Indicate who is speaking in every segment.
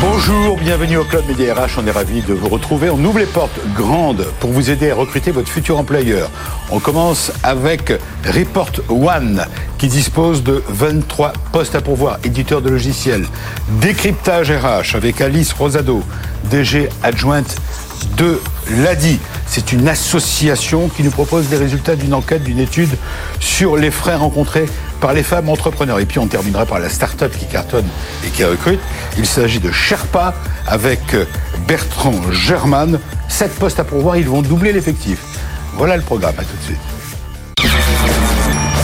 Speaker 1: Bonjour, bienvenue au Club Média RH. On est ravi de vous retrouver. On ouvre les portes grandes pour vous aider à recruter votre futur employeur. On commence avec Report One qui dispose de 23 postes à pourvoir, éditeur de logiciels. Décryptage RH avec Alice Rosado, DG adjointe de l'ADI. C'est une association qui nous propose les résultats d'une enquête, d'une étude sur les frais rencontrés par les femmes entrepreneurs. Et puis on terminera par la start-up qui cartonne et qui recrute. Il s'agit de Sherpa avec Bertrand German. Sept postes à pourvoir, ils vont doubler l'effectif. Voilà le programme, à tout de suite.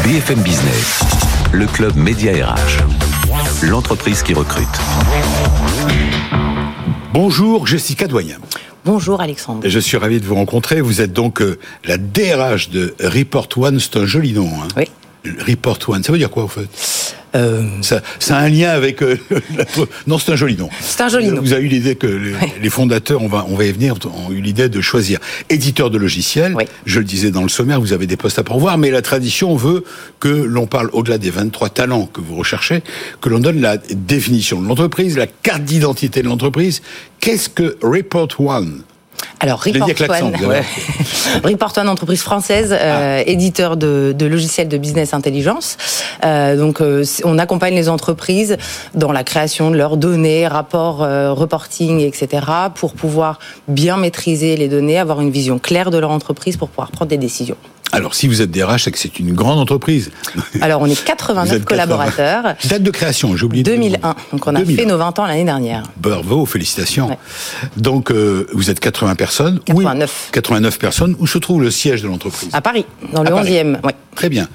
Speaker 2: BFM Business, le club Média RH. L'entreprise qui recrute.
Speaker 1: Bonjour Jessica Doyen.
Speaker 3: Bonjour Alexandre.
Speaker 1: Je suis ravi de vous rencontrer. Vous êtes donc euh, la DRH de Report One. C'est un joli nom. Hein.
Speaker 3: Oui.
Speaker 1: Report One, ça veut dire quoi, au fait?
Speaker 3: Euh,
Speaker 1: ça, ça a un lien avec. euh, la- non, c'est un joli nom.
Speaker 3: C'est un joli nom.
Speaker 1: Vous avez eu l'idée que les, les fondateurs, on va, on va y venir, ont eu l'idée de choisir éditeur de logiciels.
Speaker 3: Oui.
Speaker 1: Je le disais dans le sommaire, vous avez des postes à pourvoir, mais la tradition veut que l'on parle au-delà des 23 talents que vous recherchez, que l'on donne la définition de l'entreprise, la carte d'identité de l'entreprise. Qu'est-ce que Report One?
Speaker 3: Alors, Report One, Report entreprise française, euh,
Speaker 1: Ah.
Speaker 3: éditeur de, de logiciels de business intelligence. Euh, donc, euh, on accompagne les entreprises dans la création de leurs données, rapports, euh, reporting, etc., pour pouvoir bien maîtriser les données, avoir une vision claire de leur entreprise pour pouvoir prendre des décisions.
Speaker 1: Alors, si vous êtes DRH, c'est que c'est une grande entreprise.
Speaker 3: Alors, on est
Speaker 1: Vous
Speaker 3: 89
Speaker 1: êtes
Speaker 3: collaborateurs.
Speaker 1: Date de création, j'ai oublié. de-
Speaker 3: 2001. Donc, on a
Speaker 1: 2001.
Speaker 3: fait nos 20 ans l'année dernière.
Speaker 1: Bravo, félicitations.
Speaker 3: Ouais.
Speaker 1: Donc, euh, vous êtes 80 personnes.
Speaker 3: 89.
Speaker 1: Oui, 89 personnes. Où se trouve le siège de l'entreprise?
Speaker 3: À Paris, dans le
Speaker 1: À Paris.
Speaker 3: 11e. Ouais.
Speaker 1: Très bien.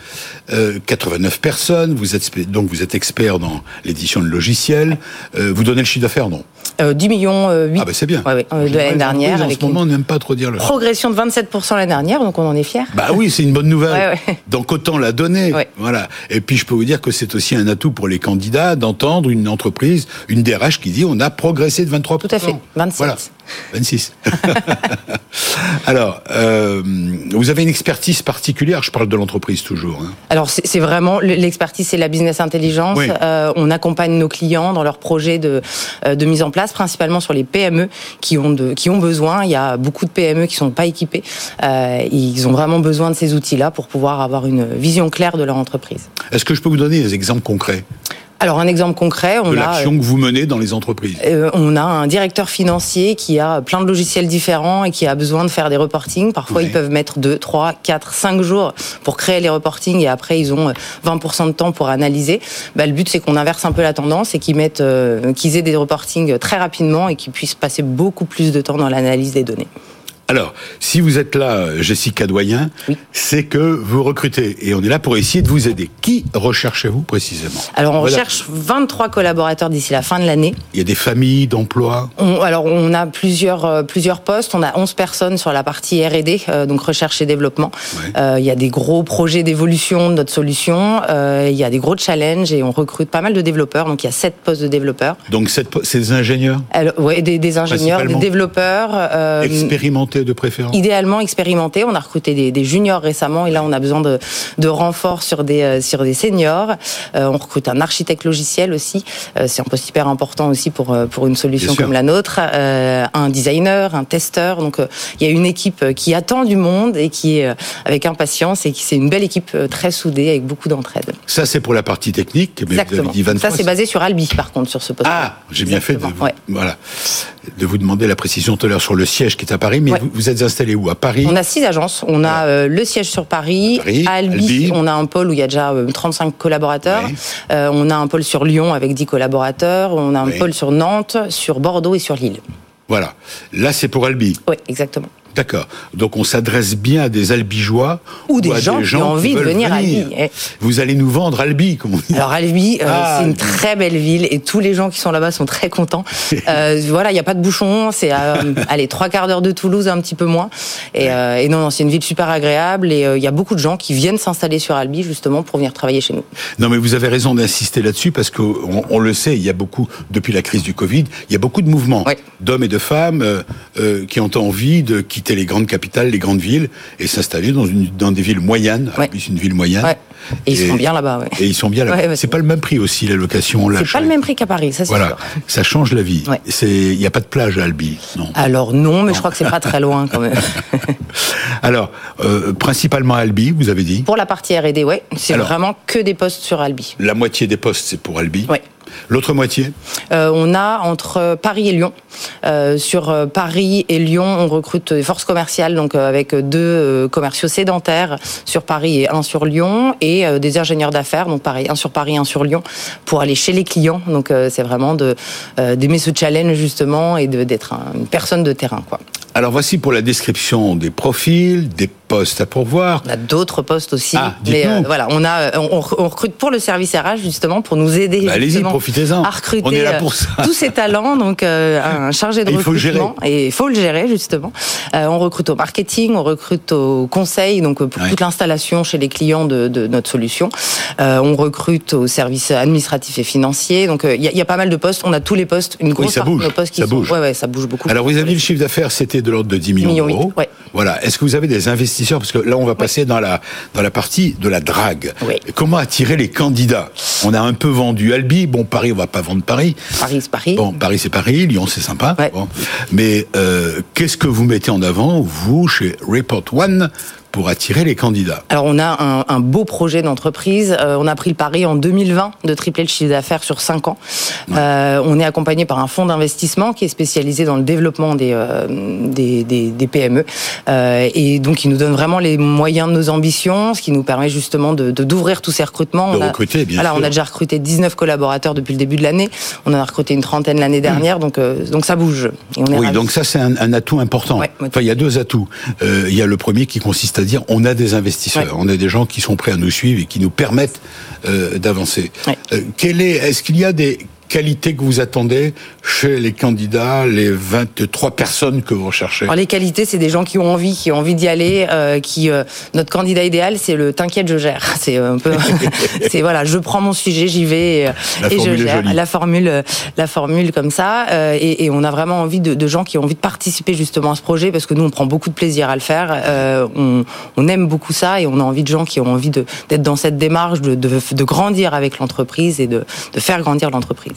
Speaker 1: Euh, 89 personnes. Vous êtes spé- donc vous êtes expert dans l'édition de logiciels. Euh, vous donnez le chiffre d'affaires, non?
Speaker 3: Euh, 10 millions euh, 8
Speaker 1: Ah ben c'est bien.
Speaker 3: Ouais, ouais, euh,
Speaker 1: En
Speaker 3: de l'année dernière.
Speaker 1: En
Speaker 3: Avec
Speaker 1: ce moment, on n'aime pas trop dire le.
Speaker 3: progression de 27% l'année dernière, donc on en est fiers.
Speaker 1: Bah oui, c'est une bonne nouvelle.
Speaker 3: Ouais, ouais.
Speaker 1: Donc autant la donner.
Speaker 3: Ouais.
Speaker 1: Voilà. Et puis je peux vous dire que c'est aussi un atout pour les candidats d'entendre une entreprise, une DRH qui dit on a progressé de 23
Speaker 3: Tout à fait. 27.
Speaker 1: Voilà. 26. Alors, euh, vous avez une expertise particulière, je parle de l'entreprise toujours. hein.
Speaker 3: Alors c'est vraiment l'expertise, c'est la business intelligence.
Speaker 1: Oui.
Speaker 3: Euh, on accompagne nos clients dans leurs projets de, euh, de mise en place, principalement sur les PME qui ont de, qui ont besoin. Il y a beaucoup de PME qui sont pas équipés. Euh, ils ont vraiment besoin de ces outils-là pour pouvoir avoir une vision claire de leur entreprise.
Speaker 1: Est-ce que je peux vous donner des exemples concrets?
Speaker 3: Alors un exemple concret, on
Speaker 1: de l'action que vous menez dans les entreprises
Speaker 3: Euh, on a un directeur financier qui a plein de logiciels différents et qui a besoin de faire des reportings. Parfois,
Speaker 1: Ouais.
Speaker 3: ils peuvent mettre 2, 3, 4, 5 jours pour créer les reportings et après, ils ont euh, 20% de temps pour analyser. Bah, le but, c'est qu'on inverse un peu la tendance et qu'ils mettent, euh, qu'ils aient des reportings très rapidement et qu'ils puissent passer beaucoup plus de temps dans l'analyse des données.
Speaker 1: Alors, si vous êtes là, Jessica Doyen,
Speaker 3: Oui.
Speaker 1: c'est que vous recrutez et on est là pour essayer de vous aider. Qui recherchez-vous précisément
Speaker 3: Alors, on
Speaker 1: Voilà.
Speaker 3: recherche 23 collaborateurs d'ici la fin de l'année.
Speaker 1: Il y a des familles d'emploi.
Speaker 3: On, alors, on a plusieurs, euh, plusieurs postes. On a 11 personnes sur la partie R&D, euh, donc recherche et développement.
Speaker 1: Ouais.
Speaker 3: Euh, il y a des gros projets d'évolution de notre solution. Euh, il y a des gros challenges et on recrute pas mal de développeurs. Donc, il y a 7 postes de développeurs.
Speaker 1: Donc, c'est des ingénieurs
Speaker 3: ouais, des, des ingénieurs, des développeurs. euh,
Speaker 1: de préférence.
Speaker 3: Idéalement expérimentés. On a recruté des, des juniors récemment et là on a besoin de, de renforts sur des euh, sur des seniors. Euh, on recrute un architecte logiciel aussi. Euh, c'est un poste hyper important aussi pour pour une solution comme la nôtre. Un designer, un testeur. Donc il y a une équipe qui attend du monde et qui est avec impatience et qui c'est une belle équipe très soudée avec beaucoup d'entraide.
Speaker 1: Ça, c'est pour la partie technique. Mais vous
Speaker 3: Exactement.
Speaker 1: avez dit 23.
Speaker 3: Ça c'est basé sur Albi par contre sur ce poste.
Speaker 1: Ah, j'ai bien fait de
Speaker 3: Exactement, ouais.
Speaker 1: voilà, de vous demander la précision tout à l'heure sur le siège qui est à Paris. Mais
Speaker 3: Ouais.
Speaker 1: vous, vous êtes installé où? À Paris?
Speaker 3: On a six agences. On a euh, le siège sur Paris,
Speaker 1: Paris,
Speaker 3: à Albi,
Speaker 1: Albi.
Speaker 3: on a un pôle où il y a déjà euh, 35 collaborateurs.
Speaker 1: Ouais.
Speaker 3: Euh, on a un pôle sur Lyon avec 10 collaborateurs. On a un
Speaker 1: Ouais.
Speaker 3: pôle sur Nantes, sur Bordeaux et sur Lille.
Speaker 1: Voilà. Là, c'est pour Albi.
Speaker 3: Oui, exactement.
Speaker 1: D'accord. Donc on s'adresse bien à des albigeois
Speaker 3: Ou des
Speaker 1: à
Speaker 3: gens qui ont envie de venir à Albi. Eh.
Speaker 1: Vous allez nous vendre Albi, comme on dit.
Speaker 3: Alors Albi, euh,
Speaker 1: Ah,
Speaker 3: c'est une très belle ville et tous les gens qui sont là-bas sont très contents. Euh, voilà, il n'y a pas de bouchon, c'est à, euh, allez trois quarts d'heure de Toulouse, un petit peu moins. Et, euh, et non, non, c'est une ville super agréable et il y a beaucoup de gens qui viennent s'installer sur Albi justement pour venir travailler chez nous.
Speaker 1: Non, mais vous avez raison d'insister là-dessus parce qu'on on le sait, il y a beaucoup, depuis la crise du Covid, il y a beaucoup de mouvements d'hommes et de femmes qui ont envie de quitter quitter les grandes capitales, les grandes villes, et s'installer dans, une, dans des villes moyennes.
Speaker 3: Ouais.
Speaker 1: Une ville moyenne.
Speaker 3: Ouais. Et, ils sont bien là-bas. Ouais.
Speaker 1: Et ils sont bien là.
Speaker 3: Ouais, ouais,
Speaker 1: c'est pas le même prix aussi la location.
Speaker 3: C'est pas le même prix qu'à Paris, ça c'est
Speaker 1: Voilà,
Speaker 3: sûr.
Speaker 1: ça change la vie. Il n'y a pas de plage à Albi, non.
Speaker 3: Alors non, mais je crois que c'est pas très loin quand même.
Speaker 1: Alors, euh, principalement à Albi, vous avez dit.
Speaker 3: Pour la partie R&D, ouais, c'est vraiment que des postes sur Albi.
Speaker 1: La moitié des postes, c'est pour Albi.
Speaker 3: Ouais.
Speaker 1: L'autre moitié
Speaker 3: Euh, on a entre Paris et Lyon. Euh, sur euh, Paris et Lyon, on recrute des forces commerciales, donc avec deux commerciaux sédentaires sur Paris et un sur Lyon, et des ingénieurs d'affaires, donc pareil, un sur Paris, un sur Lyon, pour aller chez les clients. Donc euh, c'est vraiment de d'aimer ce challenge justement et d'être un- une personne de terrain, quoi.
Speaker 1: Alors voici pour la description des profils, des postes à pourvoir.
Speaker 3: On a d'autres postes aussi,
Speaker 1: Ah,
Speaker 3: mais
Speaker 1: dites-nous.
Speaker 3: voilà, on a, on, on recrute pour le service RH justement pour nous aider.
Speaker 1: Bah, allez-y, profitez-en.
Speaker 3: À recruter
Speaker 1: On est là
Speaker 3: euh,
Speaker 1: pour ça.
Speaker 3: tous ces talents, donc euh, un chargé de
Speaker 1: Et il faut le
Speaker 3: recrutement et il faut le gérer justement. Euh, on recrute au marketing, on recrute au conseil, donc euh, pour
Speaker 1: Ouais.
Speaker 3: toute l'installation chez les clients de, de notre solution. Euh, on recrute au service administratif et financier. Donc euh, il y, a- il y a pas mal de postes. On a tous les postes, une grosse
Speaker 1: ça
Speaker 3: partie
Speaker 1: bouge,
Speaker 3: de nos postes qui
Speaker 1: ça
Speaker 3: sont.
Speaker 1: bouge.
Speaker 3: Ouais, ouais, ça bouge beaucoup.
Speaker 1: Alors vous avez dit le chiffre d'affaires, c'était de l'ordre de 10 millions,
Speaker 3: millions
Speaker 1: d'euros.
Speaker 3: ouais.
Speaker 1: Voilà. Est-ce que vous avez des investisseurs Parce que là, on va passer dans la dans la partie de la drague.
Speaker 3: Oui.
Speaker 1: Comment attirer les candidats? On a un peu vendu Albi. Bon, Paris, on va pas vendre Paris.
Speaker 3: Paris, c'est Paris.
Speaker 1: Bon, Paris c'est Paris, Lyon c'est sympa.
Speaker 3: Ouais.
Speaker 1: Bon. Mais euh, qu'est-ce que vous mettez en avant, vous, chez Report One, pour attirer les candidats
Speaker 3: Alors on a un, un beau projet d'entreprise. Euh, on a pris le pari en 2020 de tripler le chiffre d'affaires sur 5 ans. Euh, on est accompagné par un fonds d'investissement qui est spécialisé dans le développement des, euh, des, des, des PME. Et donc il nous donne vraiment les moyens de nos ambitions, ce qui nous permet justement de d'ouvrir tous ces recrutements.
Speaker 1: De
Speaker 3: on a,
Speaker 1: recruter, bien
Speaker 3: voilà,
Speaker 1: sûr.
Speaker 3: On a déjà recruté 19 collaborateurs depuis le début de l'année. On en a recruté une trentaine l'année dernière. Donc, donc ça bouge. Et on est
Speaker 1: Oui,
Speaker 3: ravis.
Speaker 1: donc ça c'est un, un atout important.
Speaker 3: Ouais.
Speaker 1: Enfin, il y a deux atouts. Il y a le premier qui consiste à dire on a des investisseurs,
Speaker 3: Ouais.
Speaker 1: on a des gens qui sont prêts à nous suivre et qui nous permettent euh, d'avancer.
Speaker 3: Ouais.
Speaker 1: Euh, quel est, est-ce qu'il y a des qualités que vous attendez chez les candidats, les 23 personnes que vous recherchez
Speaker 3: Alors les qualités, c'est des gens qui ont envie, qui ont envie d'y aller, euh, qui euh, notre candidat idéal, c'est le t'inquiète, je gère. C'est un peu, c'est voilà, je prends mon sujet, j'y vais et,
Speaker 1: La
Speaker 3: et je gère. La formule, euh, la formule comme ça, euh, et, et on a vraiment envie de, de gens qui ont envie de participer justement à ce projet parce que nous on prend beaucoup de plaisir à le faire. Euh, on, on aime beaucoup ça et on a envie de gens qui ont envie d'être dans cette démarche, de, de, de grandir avec l'entreprise et de, de faire grandir l'entreprise.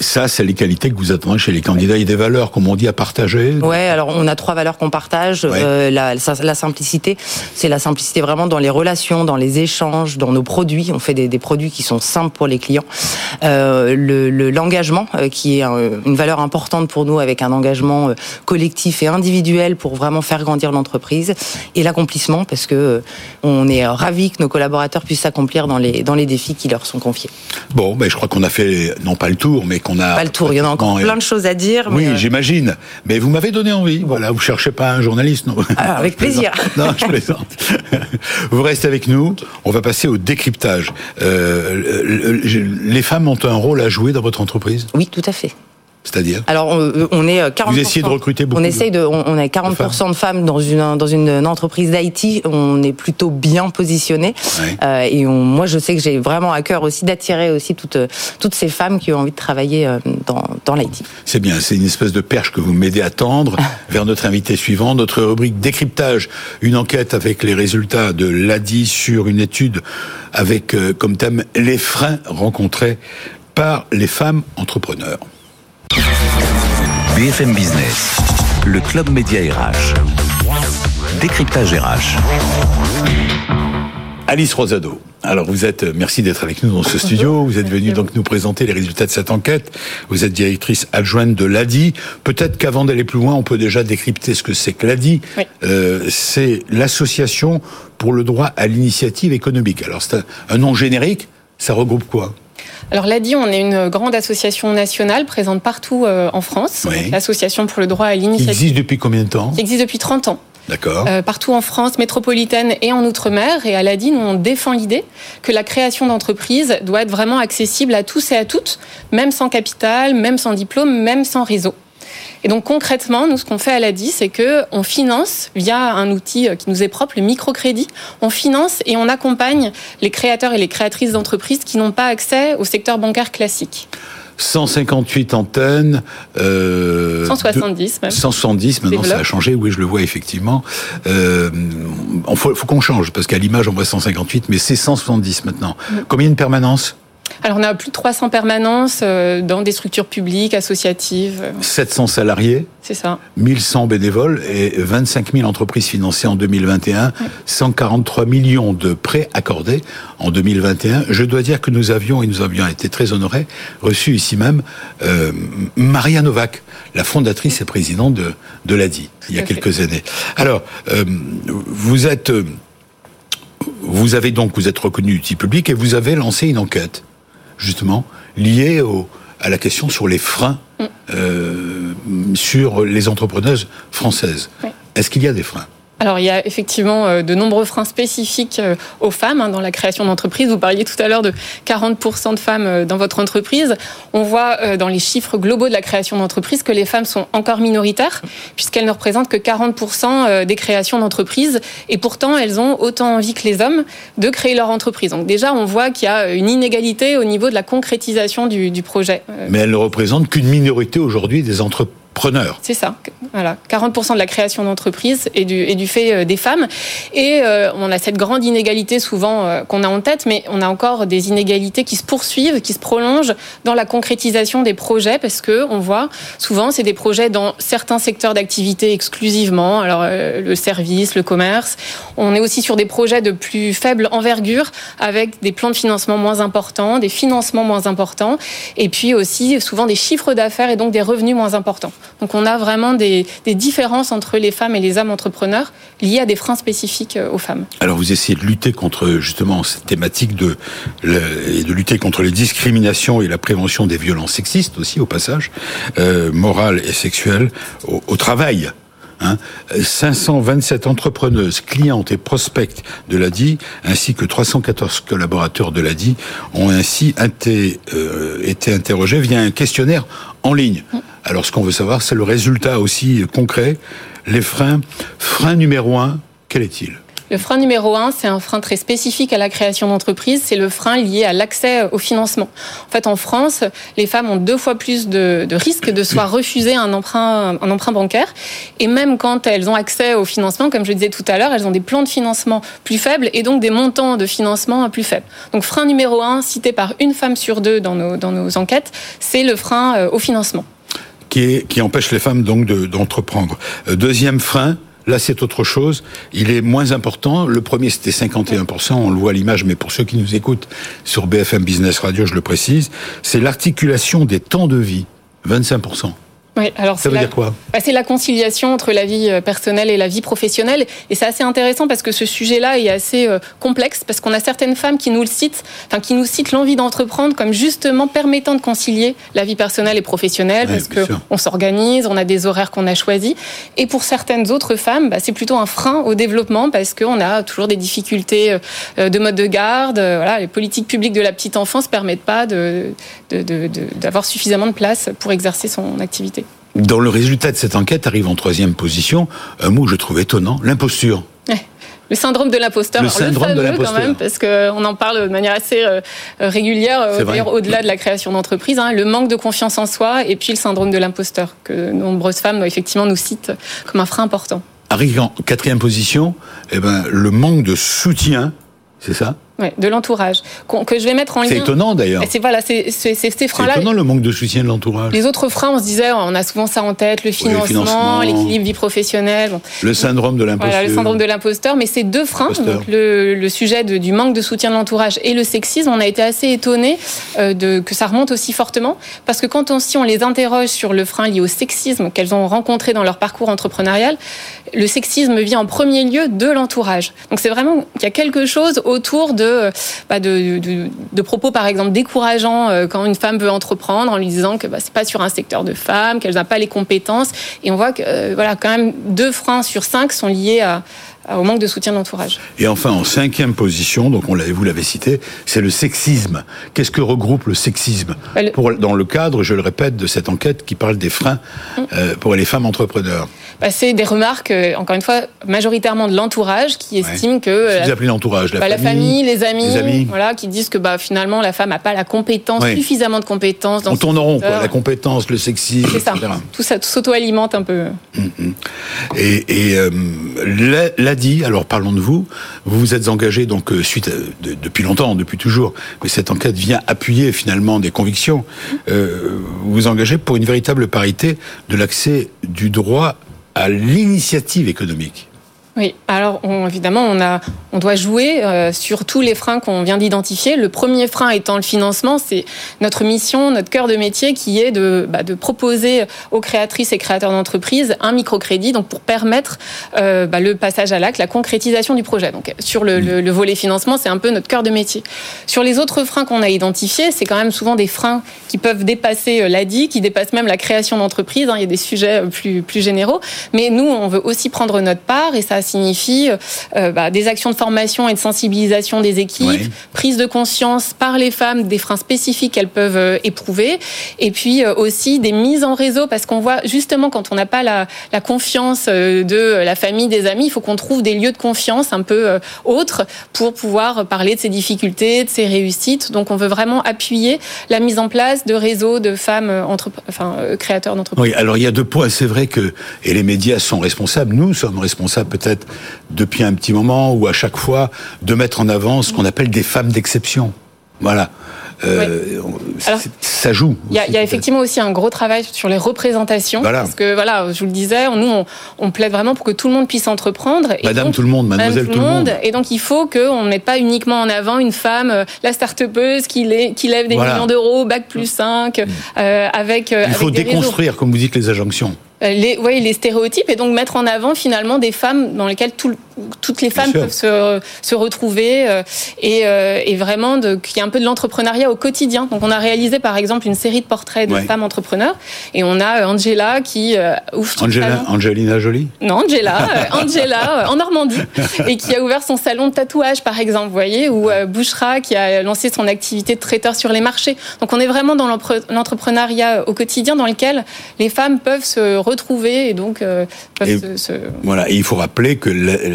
Speaker 1: Ça, c'est les qualités que vous attendez chez les candidats et des valeurs, comme on dit, à partager.
Speaker 3: Ouais, alors on a trois valeurs qu'on partage.
Speaker 1: Ouais.
Speaker 3: Euh, la, simplicité, c'est la simplicité vraiment dans les relations, dans les échanges, dans nos produits. On fait des, des produits qui sont simples pour les clients. Euh, le le- l'engagement, euh, qui est un- une valeur importante pour nous, avec un engagement collectif et individuel pour vraiment faire grandir l'entreprise. Et l'accomplissement, parce que on est ravis que nos collaborateurs puissent s'accomplir dans les dans les défis qui leur sont confiés.
Speaker 1: Bon, ben, je crois qu'on a fait, non pas le tour, mais qu'on a...
Speaker 3: Pas le tour, il y en a encore plein de choses à dire.
Speaker 1: Oui,
Speaker 3: mais, euh,
Speaker 1: j'imagine. Mais vous m'avez donné envie. Voilà, vous cherchez pas un journaliste, non
Speaker 3: Alors, avec
Speaker 1: Je plaisante.
Speaker 3: plaisir.
Speaker 1: Non, je plaisante. Vous restez avec nous. On va passer au décryptage. Euh, le- le- les femmes ont un rôle à jouer dans votre entreprise,
Speaker 3: oui, tout à fait.
Speaker 1: C'est-à-dire
Speaker 3: Alors, on, on est euh, 40%.
Speaker 1: Vous essayez de recruter beaucoup
Speaker 3: On essaye de. On, on est 40% de femmes dans une dans une entreprise d'IT. On est plutôt bien positionné.
Speaker 1: Ouais.
Speaker 3: Euh, et on, moi, je sais que j'ai vraiment à cœur aussi d'attirer aussi toutes toutes ces femmes qui ont envie de travailler euh, dans dans l'IT.
Speaker 1: C'est bien, c'est une espèce de perche que vous m'aidez à tendre vers notre invité suivant, notre rubrique décryptage, une enquête avec les résultats de l'ADI sur une étude avec euh, comme thème les freins rencontrés par les femmes entrepreneurs.
Speaker 2: BFM Business, le club média RH. Décryptage RH.
Speaker 1: Alice Rosado. Alors vous êtes, euh, merci d'être avec nous dans ce studio. Vous êtes venue donc nous présenter les résultats de cette enquête. Vous êtes directrice adjointe de l'ADI. Peut-être qu'avant d'aller plus loin, on peut déjà décrypter ce que c'est que l'ADI.
Speaker 4: Oui.
Speaker 1: Euh, c'est l'association pour le droit à l'initiative économique. Alors c'est un, un nom générique. Ça regroupe quoi?
Speaker 4: Alors l'ADI, on est une grande association nationale présente partout euh, en France.
Speaker 1: Oui.
Speaker 4: L'association pour le droit à
Speaker 1: Qui
Speaker 4: l'initiative
Speaker 1: existe depuis combien de temps?
Speaker 4: Qui existe depuis 30 ans.
Speaker 1: D'accord.
Speaker 4: euh, partout en France métropolitaine et en Outre-mer. Et à l'ADI, nous, on défend l'idée que la création d'entreprises doit être vraiment accessible à tous et à toutes, même sans capital, même sans diplôme, même sans réseau. Et donc concrètement, nous, ce qu'on fait à l'ADI, c'est que on finance via un outil euh, qui nous est propre, le microcrédit. On finance et on accompagne les créateurs et les créatrices d'entreprises qui n'ont pas accès au secteur bancaire classique.
Speaker 1: 158 antennes.
Speaker 4: Euh, 170 même.
Speaker 1: 170, maintenant ça a changé, oui je le vois effectivement. Euh, il faut, faut qu'on change, parce qu'à l'image on voit 158, mais c'est 170 maintenant. Mm. Combien de permanences?
Speaker 4: Alors on a plus de 300 permanences euh, dans des structures publiques, associatives.
Speaker 1: 700 salariés
Speaker 4: C'est ça.
Speaker 1: 1100 bénévoles et 25 000 entreprises financées en 2021. 143 millions de prêts accordés en 2021. Je dois dire que nous avions, et nous avions été très honorés, reçu ici même euh, Maria Novak, la fondatrice et présidente de, de l'ADI, il y a quelques années. Alors, euh, vous êtes... Vous avez donc, vous êtes reconnu outil public et vous avez lancé une enquête justement, lié à la question sur les freins mm. euh, sur les entrepreneuses françaises. Est-ce qu'il y a des freins?
Speaker 4: Alors, il y a effectivement euh, de nombreux freins spécifiques euh, aux femmes hein, dans la création d'entreprises. Vous parliez tout à l'heure de 40% de femmes euh, dans votre entreprise. On voit dans les chiffres globaux de la création d'entreprises que les femmes sont encore minoritaires, puisqu'elles ne représentent que 40% des créations d'entreprises. Et pourtant, elles ont autant envie que les hommes de créer leur entreprise. Donc déjà, on voit qu'il y a une inégalité au niveau de la concrétisation du, du projet.
Speaker 1: Mais elles ne représentent qu'une minorité aujourd'hui des entreprises
Speaker 4: c'est ça. Voilà, 40% de la création du, et du fait euh, des femmes. Et euh, on a cette grande inégalité souvent euh, qu'on a en tête, mais on a encore des inégalités qui se poursuivent, qui se prolongent dans la concrétisation des projets, parce que on voit souvent c'est des projets dans certains secteurs d'activité exclusivement, alors le service, le commerce. On est aussi sur des projets de plus faible envergure, avec des plans de financement moins importants, des financements moins importants, et puis aussi souvent des chiffres d'affaires et donc des revenus moins importants. Donc on a vraiment des, différences entre les femmes et les hommes entrepreneurs liées à des freins spécifiques euh, aux femmes.
Speaker 1: Alors vous essayez de lutter contre justement cette thématique de, et de lutter contre les discriminations et la prévention des violences sexistes aussi au passage, euh, morales et sexuelles au, travail. 527 hein. entrepreneuses, clientes et prospects de l'ADI, ainsi que 314 collaborateurs de l'ADI, ont ainsi été, euh, été interrogés via un questionnaire en ligne. Alors ce qu'on veut savoir, c'est le résultat aussi concret. Les freins. Frein numéro un, quel est-il?
Speaker 4: Le frein numéro un, c'est un frein très spécifique à la création d'entreprise, c'est le frein lié à l'accès au financement. En fait, en France, les femmes ont deux fois plus de, risques de soit refuser un emprunt, un emprunt bancaire, et même quand elles ont accès au financement, comme je disais tout à l'heure, elles ont des plans de financement plus faibles et donc des montants de financement plus faibles. Donc frein numéro un, cité par une femme sur deux dans nos, enquêtes, c'est le frein euh, au financement
Speaker 1: qui, qui empêche les femmes donc d'entreprendre. Euh, deuxième frein, Là, c'est autre chose. Il est moins important. Le premier, c'était 51%. On le voit à l'image, mais pour ceux qui nous écoutent sur BFM Business Radio, je le précise, c'est l'articulation des temps de vie. 25%.
Speaker 4: Oui, alors
Speaker 1: ça veut dire quoi?
Speaker 4: Bah, C'est la conciliation entre la vie euh, personnelle et la vie professionnelle. Et c'est assez intéressant parce que ce sujet-là est assez euh, complexe parce qu'on a certaines femmes qui nous le citent, enfin qui nous citent l'envie d'entreprendre comme justement permettant de concilier la vie personnelle et professionnelle parce que on s'organise, on a des horaires qu'on a choisis. Et pour certaines autres femmes, bah, c'est plutôt un frein au développement parce qu'on a toujours des difficultés euh, de mode de garde. Voilà, les politiques publiques de la petite enfance permettent pas de, d'avoir suffisamment de place pour exercer son activité.
Speaker 1: Dans le résultat de cette enquête arrive en troisième position un mot que je trouve étonnant, l'imposture.
Speaker 4: Le syndrome de l'imposteur.
Speaker 1: Le syndrome de l'imposteur.
Speaker 4: quand même, parce qu'on en parle de manière assez euh, régulière, euh, au-delà de la création d'entreprise. Hein, le manque de confiance en soi et puis le syndrome de l'imposteur, que de nombreuses femmes, effectivement, nous citent comme un frein important.
Speaker 1: Arrive en quatrième position, eh ben, le manque de soutien, c'est ça?
Speaker 4: De l'entourage, que je vais mettre en lien.
Speaker 1: C'est étonnant d'ailleurs.
Speaker 4: C'est voilà, c'est ces freins-là.
Speaker 1: C'est étonnant le manque de soutien de l'entourage.
Speaker 4: Les autres freins, on se disait, on a souvent ça en tête, le financement, l'équilibre vie professionnelle.
Speaker 1: Le syndrome de l'imposteur.
Speaker 4: Voilà, le syndrome de l'imposteur. Mais ces deux freins, donc le, sujet du manque de soutien de l'entourage et le sexisme, on a été assez étonnés euh, de, que ça remonte aussi fortement, parce que quand on, si on les interroge sur le frein lié au sexisme qu'elles ont rencontré dans leur parcours entrepreneurial, le sexisme vient en premier lieu de l'entourage. Donc c'est vraiment qu'il y a quelque chose autour de bah, de, propos, par exemple, décourageants euh, quand une femme veut entreprendre en lui disant que bah, c'est pas sur un secteur de femmes, qu'elle n'a pas les compétences. Et on voit que, euh, voilà, quand même, deux freins sur cinq sont liés à, au manque de soutien de l'entourage.
Speaker 1: Et enfin, en cinquième position, donc on vous l'avez cité, c'est le sexisme. Qu'est-ce que regroupe le sexisme bah, pour, Dans le cadre, je le répète, de cette enquête qui parle des freins mm. euh, pour les femmes entrepreneurs.
Speaker 4: Bah, c'est des remarques, euh, encore une fois, majoritairement de l'entourage qui estime que...
Speaker 1: Vous appelez l'entourage
Speaker 4: la, bah, famille, les amis, voilà, qui disent que bah, finalement la femme n'a pas la compétence, suffisamment de compétences.
Speaker 1: Dans on tourne rond, quoi, la compétence, le sexisme,
Speaker 4: C'est ça, tout ça s'auto-alimente un peu. Mm-hmm.
Speaker 1: Et, et euh, l'a alors parlons de vous, vous vous êtes engagé donc euh, suite depuis longtemps, depuis toujours, mais cette enquête vient appuyer finalement des convictions. Euh, vous vous engagez pour une véritable parité de l'accès du droit à l'initiative économique.
Speaker 4: Oui, alors évidemment, on, a, on doit jouer euh, sur tous les freins qu'on vient d'identifier. Le premier frein étant le financement, c'est notre mission, notre cœur de métier qui est de, bah, proposer aux créatrices et créateurs d'entreprises un microcrédit donc pour permettre euh, bah, le passage à l'acte, la concrétisation du projet. Donc sur le, le, volet financement, c'est un peu notre cœur de métier. Sur les autres freins qu'on a identifiés, c'est quand même souvent des freins qui peuvent dépasser euh, l'ADI, qui dépassent même la création d'entreprise. Hein. Il y a des sujets plus, plus généraux. Mais nous, on veut aussi prendre notre part et ça signifie euh, bah, des actions de formation et de sensibilisation des équipes, prise de conscience par les femmes des freins spécifiques qu'elles peuvent euh, éprouver, et puis euh, aussi des mises en réseau, parce qu'on voit justement quand on n'a pas la, la, confiance de la famille, des amis, il faut qu'on trouve des lieux de confiance un peu autres pour pouvoir parler de ses difficultés, de ses réussites. Donc on veut vraiment appuyer la mise en place de réseaux de femmes entre, enfin, créateurs d'entreprises.
Speaker 1: Oui, alors il y a deux points. C'est vrai que, et les médias sont responsables, nous sommes responsables peut-être depuis un petit moment ou à chaque fois de mettre en avant ce qu'on appelle des femmes d'exception. Voilà. Euh, ça joue.
Speaker 4: Il y, a, effectivement aussi un gros travail sur les représentations. Parce que, voilà, je vous le disais, nous, on, plaide vraiment pour que tout le monde puisse entreprendre.
Speaker 1: Et Madame tout le monde, mademoiselle tout, le monde.
Speaker 4: Et donc, il faut qu'on ne mette pas uniquement en avant une femme, euh, la start-upeuse qui, qui lève des millions d'euros, bac plus 5, mm. euh, avec.
Speaker 1: Il faut déconstruire, comme vous dites, les injonctions.
Speaker 4: Euh, les, ouais, les stéréotypes et donc mettre en avant finalement des femmes dans lesquelles tout, toutes les femmes peuvent se, se retrouver euh, et, euh, et, vraiment qu'il y ait un peu de l'entrepreneuriat au quotidien. Donc on a réalisé par exemple une série de portraits de femmes entrepreneurs et on a Angela qui
Speaker 1: ouvre son Angela. Angelina Jolie
Speaker 4: Non, Angela, Angela en Normandie et qui a ouvert son salon de tatouage par exemple, vous voyez, ou Bouchra qui a lancé son activité de traiteur sur les marchés. Donc on est vraiment dans l'entrepreneuriat au quotidien dans lequel les femmes peuvent se retrouver et donc
Speaker 1: euh, Voilà, et il faut rappeler que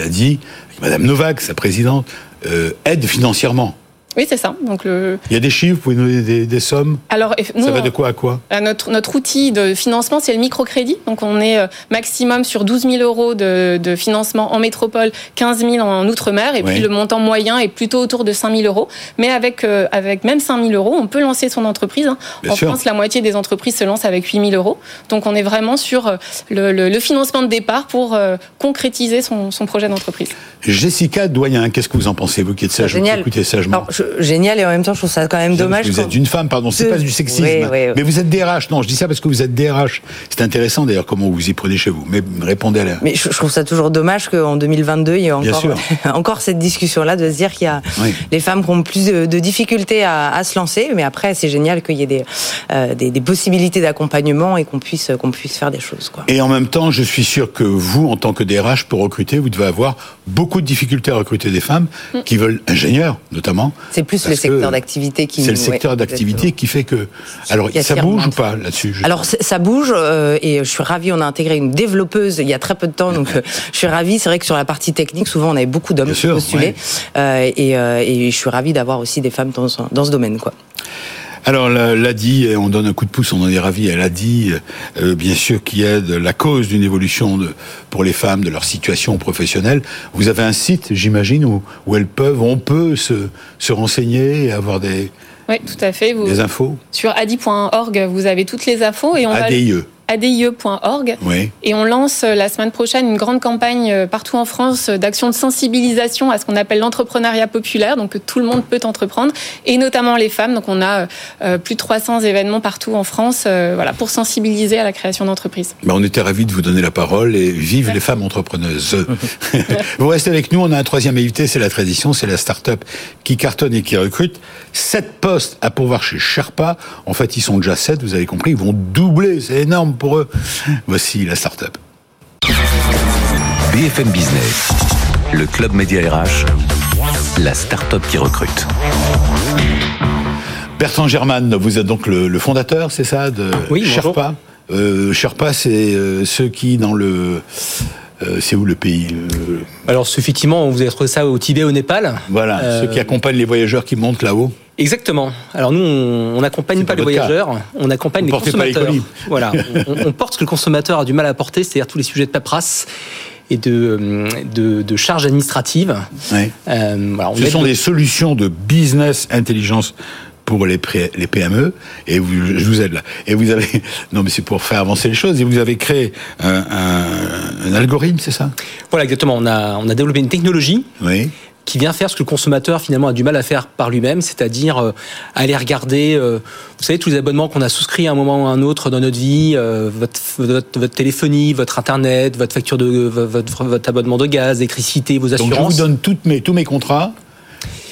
Speaker 1: a dit, Madame Novak, sa présidente, euh, aide financièrement.
Speaker 4: Oui, c'est ça. Donc le...
Speaker 1: Il y a des chiffres, vous pouvez nous donner des, sommes Alors, Ça va de quoi à quoi?
Speaker 4: euh, notre, notre outil de financement, c'est le microcrédit. Donc on est euh, maximum sur 12 000 euros de, de financement en métropole, 15 000 en outre-mer, et puis le montant moyen est plutôt autour de 5 000 euros. Mais avec, euh, avec même 5 000 euros, on peut lancer son entreprise. Hein. En France, la moitié des entreprises se lancent avec 8 000 euros. Donc on est vraiment sur le, le, financement de départ pour concrétiser son, son projet d'entreprise.
Speaker 1: Jessica Doyen, qu'est-ce que vous en pensez, vous qui êtes sage,
Speaker 3: Génial.
Speaker 1: écoutez sagement?
Speaker 3: Génial et en même temps je trouve ça quand même dommage.
Speaker 1: Vous êtes une femme, pardon, c'est pas du sexisme, mais vous êtes DRH. Non, je dis ça parce que vous êtes DRH. C'est intéressant d'ailleurs comment vous y prenez chez vous. Mais répondez à la.
Speaker 3: Mais je, trouve ça toujours dommage qu'en 2022 il y ait encore encore cette discussion-là de se dire qu'il y a les femmes qui ont plus de, difficultés à, se lancer. Mais après c'est génial qu'il y ait des, euh, des, possibilités d'accompagnement et qu'on puisse qu'on puisse faire des choses. Quoi.
Speaker 1: Et en même temps, je suis sûr que vous, en tant que DRH, pour recruter, vous devez avoir beaucoup de difficultés à recruter des femmes mm. qui veulent ingénieurs notamment.
Speaker 3: C'est plus le secteur d'activité qui.
Speaker 1: C'est le secteur d'activité qui fait que. Alors, ça bouge ou pas là-dessus
Speaker 3: Alors, ça bouge euh, et je suis ravie. On a intégré une développeuse il y a très peu de temps, donc euh, je suis ravie. C'est vrai que sur la partie technique, souvent on avait beaucoup d'hommes postulés euh, et, et, je suis ravie d'avoir aussi des femmes dans, dans ce domaine, quoi.
Speaker 1: Alors, l'a dit, on donne un coup de pouce, on en est ravi. Elle a dit, euh, bien sûr, qu'il y a de la cause d'une évolution de, pour les femmes de leur situation professionnelle. Vous avez un site, j'imagine, où, où elles peuvent, on peut se, se renseigner et avoir des,
Speaker 4: oui, tout à fait.
Speaker 1: Vous, des infos
Speaker 4: Sur adi.org, vous avez toutes les infos. Et on
Speaker 1: ADIE
Speaker 4: adie.org. Et on lance euh, la semaine prochaine une grande campagne euh, partout en France euh, d'action de sensibilisation à ce qu'on appelle l'entrepreneuriat populaire, donc que tout le monde peut entreprendre, et notamment les femmes. Donc on a plus de 300 événements partout en France voilà, pour sensibiliser à la création d'entreprises.
Speaker 1: Ben, on était ravis de vous donner la parole et vive les femmes entrepreneuses. vous restez avec nous, on a un troisième invité, c'est la tradition, c'est la start-up qui cartonne et qui recrute. Sept postes à pourvoir chez Sherpa. En fait, ils sont déjà sept, vous avez compris, ils vont doubler, c'est énorme pour eux. Voici la start-up.
Speaker 2: BFM Business. Le Club Média RH, la start-up qui recrute.
Speaker 1: Bertrand Germain, vous êtes donc le, le fondateur, c'est ça, de
Speaker 5: Oui,
Speaker 1: Sherpa. Euh, Sherpa, c'est euh, ceux qui dans le euh, c'est où le pays Le-
Speaker 5: Alors, effectivement, vous avez trouvé ça au Tibet, au Népal.
Speaker 1: Voilà,
Speaker 5: Euh,
Speaker 1: ceux qui accompagnent les voyageurs qui montent là-haut.
Speaker 5: Exactement. Alors nous, on n'accompagne pas
Speaker 1: pas
Speaker 5: les
Speaker 1: cas.
Speaker 5: voyageurs, on accompagne
Speaker 1: Vous
Speaker 5: les
Speaker 1: les
Speaker 5: consommateurs.
Speaker 1: colis.
Speaker 5: Voilà, on, on porte ce que le consommateur a du mal à porter, c'est-à-dire tous les sujets de paperasse et de, de, de charges administratives.
Speaker 1: Ouais.
Speaker 5: Euh, voilà, on
Speaker 1: Ce sont des solutions de business intelligence pour les, les PME et vous, je vous aide là. Et vous avez non mais c'est pour faire avancer les choses et vous avez créé un, un- un algorithme, c'est ça?
Speaker 5: Voilà, exactement. On a, on a développé une technologie
Speaker 1: Oui.
Speaker 5: Qui vient faire ce que le consommateur finalement a du mal à faire par lui-même, c'est-à-dire euh, aller regarder, euh, vous savez, tous les abonnements qu'on a souscrits à un moment ou à un autre dans notre vie, euh, votre, votre, votre téléphonie, votre internet, votre facture de votre, votre abonnement de gaz, d'électricité, vos
Speaker 1: Donc je
Speaker 5: assurances.
Speaker 1: vous donne toutes mes, tous mes contrats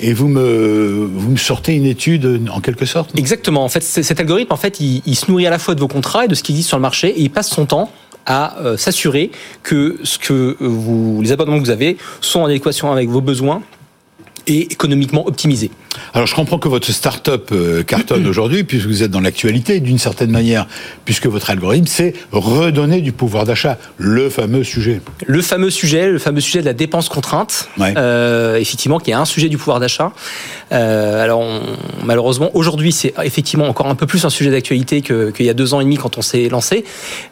Speaker 1: et vous me vous me sortez une étude en quelque sorte.
Speaker 5: Exactement. En fait, cet algorithme, en fait, il, il se nourrit à la fois de vos contrats et de ce qui existe sur le marché, et il passe son temps à euh, s'assurer que ce que vous, les abonnements que vous avez sont en adéquation avec vos besoins et économiquement optimisés.
Speaker 1: Alors je comprends que votre start-up euh, cartonne aujourd'hui puisque vous êtes dans l'actualité d'une certaine manière puisque votre algorithme c'est redonner du pouvoir d'achat, le fameux sujet.
Speaker 5: Le fameux sujet, le fameux sujet de la dépense contrainte,
Speaker 1: Ouais.
Speaker 5: euh, effectivement, qui est un sujet du pouvoir d'achat. Euh, alors, on- malheureusement, aujourd'hui, c'est effectivement encore un peu plus un sujet d'actualité que- qu'il y a deux ans et demi quand on s'est lancé.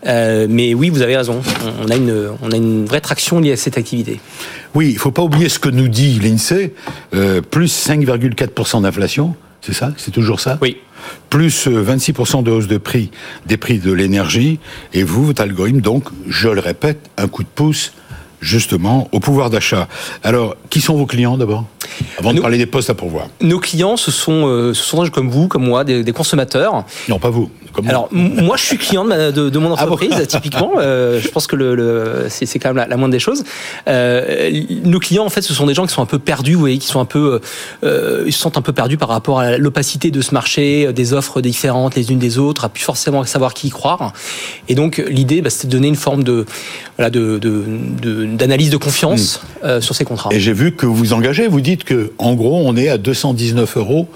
Speaker 5: Euh, mais oui, vous avez raison. On, a une, on a une vraie traction liée à cette activité.
Speaker 1: Oui, il faut pas oublier ce que nous dit l'INSEE, plus 5,4% d'inflation, c'est ça C'est toujours ça
Speaker 5: Oui.
Speaker 1: Plus euh, 26% de hausse de prix des prix de l'énergie, et vous, votre algorithme, donc, je le répète, un coup de pouce justement au pouvoir d'achat. Alors, qui sont vos clients d'abord Avant de parler des postes à pourvoir.
Speaker 5: Nos clients, ce sont, euh, ce sont comme vous, comme moi, des, des consommateurs.
Speaker 1: Non, pas vous. Comme
Speaker 5: Alors, moi, je suis client de, ma- de, de mon
Speaker 1: Ah bon
Speaker 5: entreprise, typiquement. Euh, je pense que le, le- c'est quand même la, la moindre des choses. Euh, nos clients, en fait, ce sont des gens qui sont un peu perdus, vous voyez, qui sont un peu, euh, ils se sentent un peu perdus par rapport à l'opacité de ce marché, des offres différentes les unes des autres, à plus forcément savoir qui y croire. Et donc, l'idée, bah, c'est de donner une forme de, voilà, de, de- de- d'analyse de confiance euh, sur ces contrats.
Speaker 1: Et j'ai vu que vous engagez, vous dites que en gros on est à 219 euros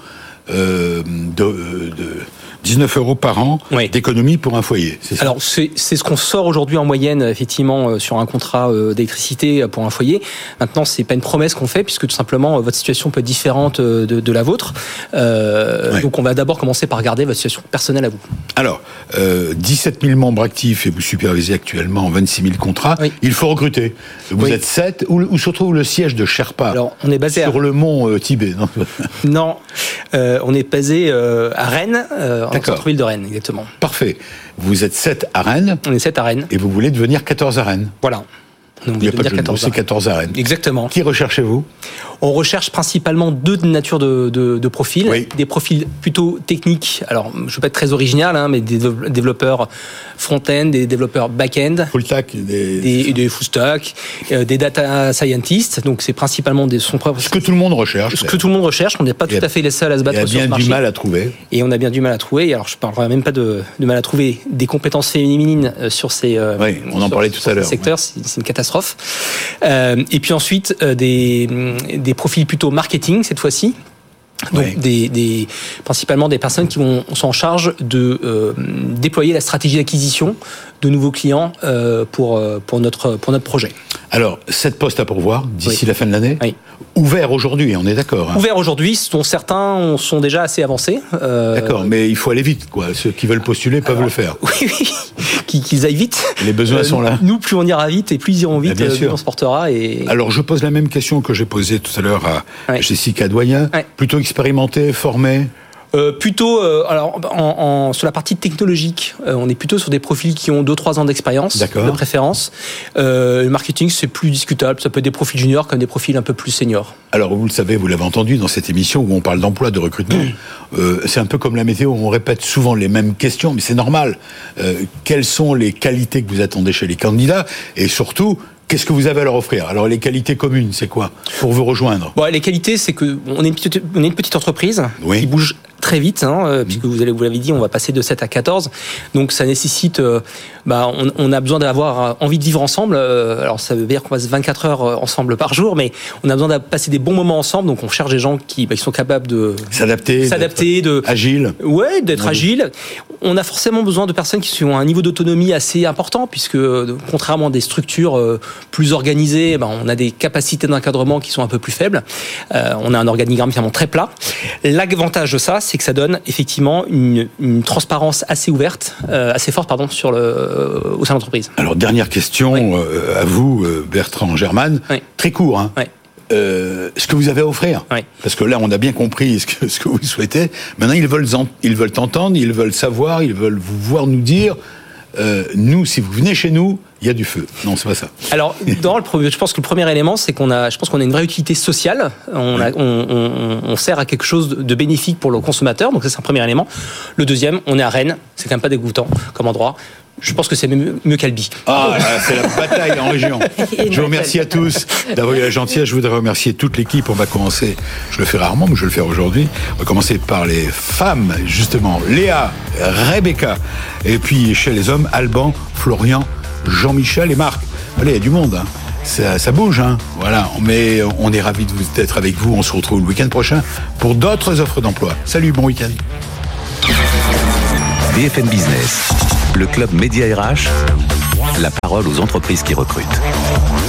Speaker 1: euh, de, de 19 euros par an
Speaker 5: Oui.
Speaker 1: d'économie pour un foyer. Ça
Speaker 5: Alors c'est c'est ce qu'on sort aujourd'hui en moyenne effectivement euh, sur un contrat euh, d'électricité euh, pour un foyer. Maintenant c'est pas une promesse qu'on fait puisque tout simplement votre situation peut être différente de, de la vôtre. Euh. Donc on va d'abord commencer par regarder votre situation personnelle à vous.
Speaker 1: Alors, euh, 17 000 membres actifs et vous supervisez actuellement 26 000 contrats.
Speaker 5: Oui.
Speaker 1: Il faut recruter. Vous êtes 7. Où, où se trouve le siège de Sherpa
Speaker 5: Alors on est basé à
Speaker 1: Sur le mont euh, Tibet. non
Speaker 5: non, on est basé à Rennes, en centre-ville de Rennes exactement.
Speaker 1: Parfait. Vous êtes 7 à Rennes
Speaker 5: On est 7 à Rennes.
Speaker 1: et vous voulez devenir 14 à Rennes.
Speaker 5: Voilà. Donc,
Speaker 1: Il n'y a pas de
Speaker 5: devenir
Speaker 1: jeu de mots,
Speaker 5: 14
Speaker 1: c'est 14 à Rennes.
Speaker 5: Exactement.
Speaker 1: Qui recherchez-vous?
Speaker 5: On recherche principalement deux natures de, de, de profils.
Speaker 1: Oui.
Speaker 5: Des profils plutôt techniques. Alors, je ne veux pas être très original, hein, mais des dév- développeurs front-end, des développeurs back-end,
Speaker 1: Full stack des...
Speaker 5: des, des full stack, euh, des data scientists. Donc, c'est principalement des son
Speaker 1: Ce que tout le monde recherche.
Speaker 5: ce que tout le monde recherche. On n'est pas tout
Speaker 1: a-
Speaker 5: à fait les seuls à se battre
Speaker 1: a
Speaker 5: sur ce
Speaker 1: bien
Speaker 5: marché.
Speaker 1: du mal à trouver.
Speaker 5: Et on a bien du mal à trouver. Alors, je parlerai même pas de, de mal à trouver des compétences féminines euh, sur ces, euh,
Speaker 1: Oui, on en
Speaker 5: sur-
Speaker 1: parlait tout à l'heure,
Speaker 5: secteurs. C'est c'est une catastrophe. Euh, et puis ensuite, des, des profils plutôt marketing cette fois-ci. Donc
Speaker 1: Oui.
Speaker 5: des, des, principalement des personnes qui vont, sont en charge de euh, déployer la stratégie d'acquisition de nouveaux clients euh, pour, euh, pour, notre, pour notre projet.
Speaker 1: Alors, 7 postes à pourvoir d'ici
Speaker 5: Oui.
Speaker 1: la fin de l'année.
Speaker 5: Oui.
Speaker 1: Ouvert aujourd'hui, on est d'accord. hein.
Speaker 5: Ouvert aujourd'hui, dont certains sont déjà assez avancés. Euh,
Speaker 1: D'accord, mais il faut aller vite, quoi. Ceux qui veulent postuler peuvent le faire.
Speaker 5: Oui, oui, qu'ils aillent vite.
Speaker 1: Les besoins sont là.
Speaker 5: Nous, plus on ira vite et plus ils iront vite,
Speaker 1: bien
Speaker 5: euh,
Speaker 1: sûr.
Speaker 5: plus on se portera. Et...
Speaker 1: Alors, je pose la même question que j'ai posée tout à l'heure à
Speaker 5: Ouais.
Speaker 1: Jessica Doyen.
Speaker 5: Ouais.
Speaker 1: Plutôt expérimenté, formé.
Speaker 5: Euh, plutôt, euh, alors, en, en- sur la partie technologique, euh, on est plutôt sur des profils qui ont 2-3 ans d'expérience, de préférence. Le marketing, c'est plus discutable. Ça peut être des profils juniors comme des profils un peu plus seniors.
Speaker 1: Alors, vous le savez, vous l'avez entendu dans cette émission où on parle d'emploi, de recrutement. Euh, c'est un peu comme la météo, on répète souvent les mêmes questions, mais c'est normal. Quelles sont les qualités que vous attendez chez les candidats Et surtout, qu'est-ce que vous avez à leur offrir? Alors, les qualités communes, c'est quoi? Pour vous rejoindre
Speaker 5: Bon, les qualités, c'est que on est une petite, on est une petite entreprise
Speaker 1: Oui.
Speaker 5: qui bouge très vite, hein, euh, puisque vous allez vous l'avez dit, on va passer de 7 à 14. Donc ça nécessite, euh, bah, on, on a besoin d'avoir euh, envie de vivre ensemble. Alors ça veut dire qu'on passe 24 heures ensemble par jour, mais on a besoin de passer des bons moments ensemble. Donc on cherche des gens qui, bah, qui sont capables de
Speaker 1: S'adapter.
Speaker 5: s'adapter, de
Speaker 1: d'être Agile.
Speaker 5: Ouais, d'être
Speaker 1: Oui.
Speaker 5: agile. On a forcément besoin de personnes qui ont un niveau d'autonomie assez important, puisque contrairement à des structures plus organisées, ben, on a des capacités d'encadrement qui sont un peu plus faibles. Euh, on a un organigramme finalement très plat. L'avantage de ça, c'est que ça donne effectivement une, une transparence assez ouverte, euh, assez forte, pardon, sur le, euh, au sein de l'entreprise.
Speaker 1: Alors, dernière question
Speaker 5: Oui.
Speaker 1: euh, à vous, Bertrand Germain.
Speaker 5: Oui.
Speaker 1: Très court, hein.
Speaker 5: Oui.
Speaker 1: Euh, ce que vous avez à offrir.
Speaker 5: Oui.
Speaker 1: Parce que là, on a bien compris ce que, ce que vous souhaitez. Maintenant, ils veulent, en- ils veulent entendre, ils veulent savoir, ils veulent vous voir nous dire, euh, nous, si vous venez chez nous, il y a du feu. Non, c'est pas ça.
Speaker 5: Alors, dans le, premier- je pense que le premier élément, c'est qu'on a, je pense qu'on a une vraie utilité sociale. On, a- on, on- on sert à quelque chose de bénéfique pour le consommateur. Donc ça, c'est un premier élément. Le deuxième, on est à Rennes. C'est quand même pas dégoûtant comme endroit. Je pense que c'est mieux, mieux qu'Albi.
Speaker 1: Ah, là, c'est la bataille en région. Je vous remercie à tous d'avoir eu la gentillesse. Je voudrais remercier toute l'équipe. On va commencer, je le fais rarement, mais je vais le faire aujourd'hui. On va commencer par les femmes, justement. Léa, Rebecca. Et puis chez les hommes, Alban, Florian, Jean-Michel et Marc. Allez, il y a du monde. hein. Ça, ça bouge, hein. Voilà. Mais on est ravis de vous- d'être avec vous. On se retrouve le week-end prochain pour d'autres offres d'emploi. Salut, bon week-end.
Speaker 2: BFM Business, le club Média RH, la parole aux entreprises qui recrutent.